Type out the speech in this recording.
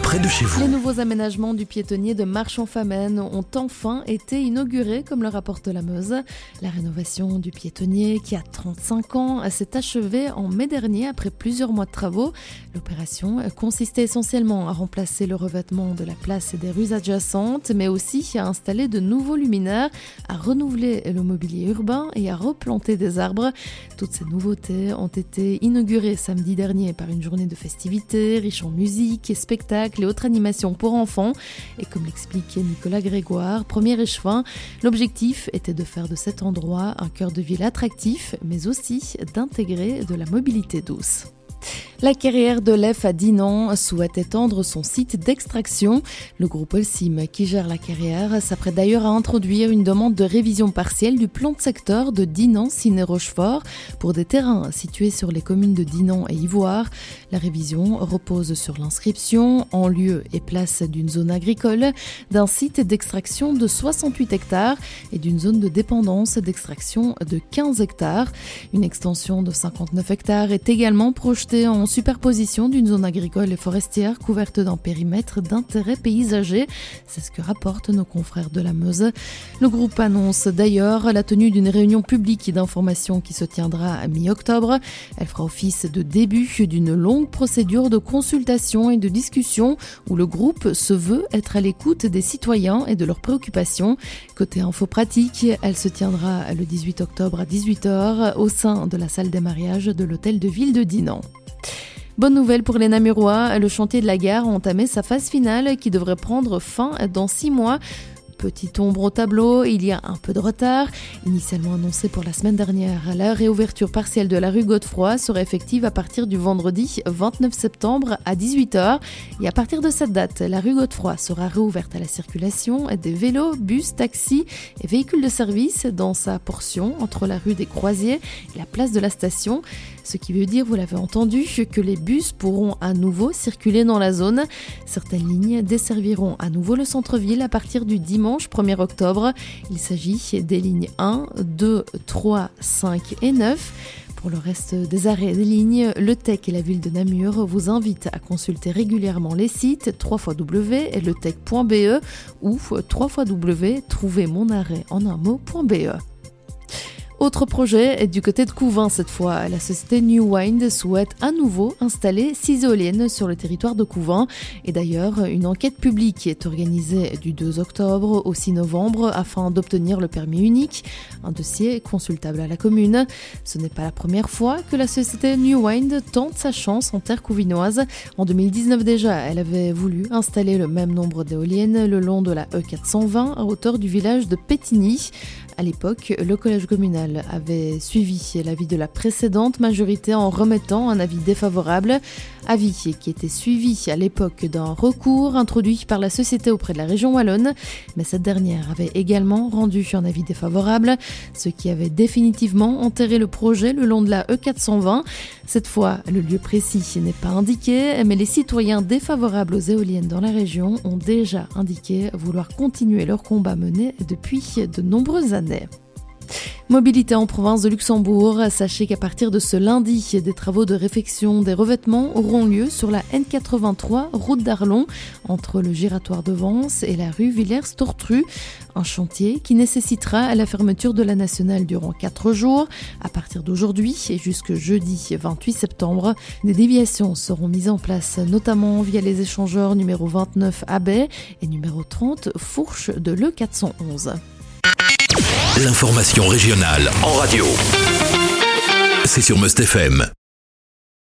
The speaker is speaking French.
près de chez vous. Les nouveaux aménagements du piétonnier de Marche-en-Famenne ont enfin été inaugurés, comme le rapporte la Meuse. La rénovation du piétonnier, qui a 35 ans, s'est achevée en mai dernier après plusieurs mois de travaux. L'opération consistait essentiellement à remplacer le revêtement de la place et des rues adjacentes, mais aussi à installer de nouveaux luminaires, à renouveler le mobilier urbain et à replanter des arbres. Toutes ces nouveautés ont été inaugurées samedi dernier par une journée de festivités riche en musique et spectacles et autres animations pour enfants. Et comme l'expliquait Nicolas Grégoire, premier échevin, l'objectif était de faire de cet endroit un cœur de ville attractif, mais aussi d'intégrer de la mobilité douce. La carrière de l'EF à Dinan souhaite étendre son site d'extraction. Le groupe Elsim, qui gère la carrière, s'apprête d'ailleurs à introduire une demande de révision partielle du plan de secteur de Dinan, Ciné Rochefort pour des terrains situés sur les communes de Dinan et Ivoire. La révision repose sur l'inscription en lieu et place d'une zone agricole, d'un site d'extraction de 68 hectares et d'une zone de dépendance d'extraction de 15 hectares. Une extension de 59 hectares est également projetée en superposition d'une zone agricole et forestière couverte d'un périmètre d'intérêt paysager. C'est ce que rapportent nos confrères de la Meuse. Le groupe annonce d'ailleurs la tenue d'une réunion publique d'information qui se tiendra à mi-octobre. Elle fera office de début d'une longue procédure de consultation et de discussion où le groupe se veut être à l'écoute des citoyens et de leurs préoccupations. Côté info pratique, elle se tiendra le 18 octobre à 18h au sein de la salle des mariages de l'hôtel de ville de Dinan. Bonne nouvelle pour les Namurois, le chantier de la gare a entamé sa phase finale qui devrait prendre fin dans six mois. Petite ombre au tableau, il y a un peu de retard. Initialement annoncé pour la semaine dernière, la réouverture partielle de la rue Godefroy serait effective à partir du vendredi 29 septembre à 18h. Et à partir de cette date, la rue Godefroy sera réouverte à la circulation des vélos, bus, taxis et véhicules de service dans sa portion entre la rue des Croisiers et la place de la station. Ce qui veut dire, vous l'avez entendu, que les bus pourront à nouveau circuler dans la zone. Certaines lignes desserviront à nouveau le centre-ville à partir du dimanche 1er octobre. Il s'agit des lignes 1, 2, 3, 5 et 9. Pour le reste des arrêts des lignes, le TEC et la ville de Namur vous invitent à consulter régulièrement les sites www.letech.be ou www.trouvermonarrêt en un mot.be. Autre projet est du côté de Couvin cette fois. La société New Wind souhaite à nouveau installer six éoliennes sur le territoire de Couvin. Et d'ailleurs, une enquête publique est organisée du 2 octobre au 6 novembre afin d'obtenir le permis unique. Un dossier consultable à la commune. Ce n'est pas la première fois que la société New Wind tente sa chance en terre couvinoise. En 2019 déjà, elle avait voulu installer le même nombre d'éoliennes le long de la E420 à hauteur du village de Pétigny. À l'époque, le collège communal avait suivi l'avis de la précédente majorité en remettant un avis défavorable, avis qui était suivi à l'époque d'un recours introduit par la société auprès de la région wallonne, mais cette dernière avait également rendu un avis défavorable, ce qui avait définitivement enterré le projet le long de la E420. Cette fois, le lieu précis n'est pas indiqué, mais les citoyens défavorables aux éoliennes dans la région ont déjà indiqué vouloir continuer leur combat mené depuis de nombreuses années. Mobilité en province de Luxembourg. Sachez qu'à partir de ce lundi, des travaux de réfection des revêtements auront lieu sur la N83, route d'Arlon, entre le giratoire de Vence et la rue Villers-Tortru. Un chantier qui nécessitera la fermeture de la nationale durant 4 jours. À partir d'aujourd'hui et jusque jeudi 28 septembre, des déviations seront mises en place, notamment via les échangeurs numéro 29 Abbey et numéro 30 Fourche de l'E411. L'information régionale en radio. C'est sur Must FM.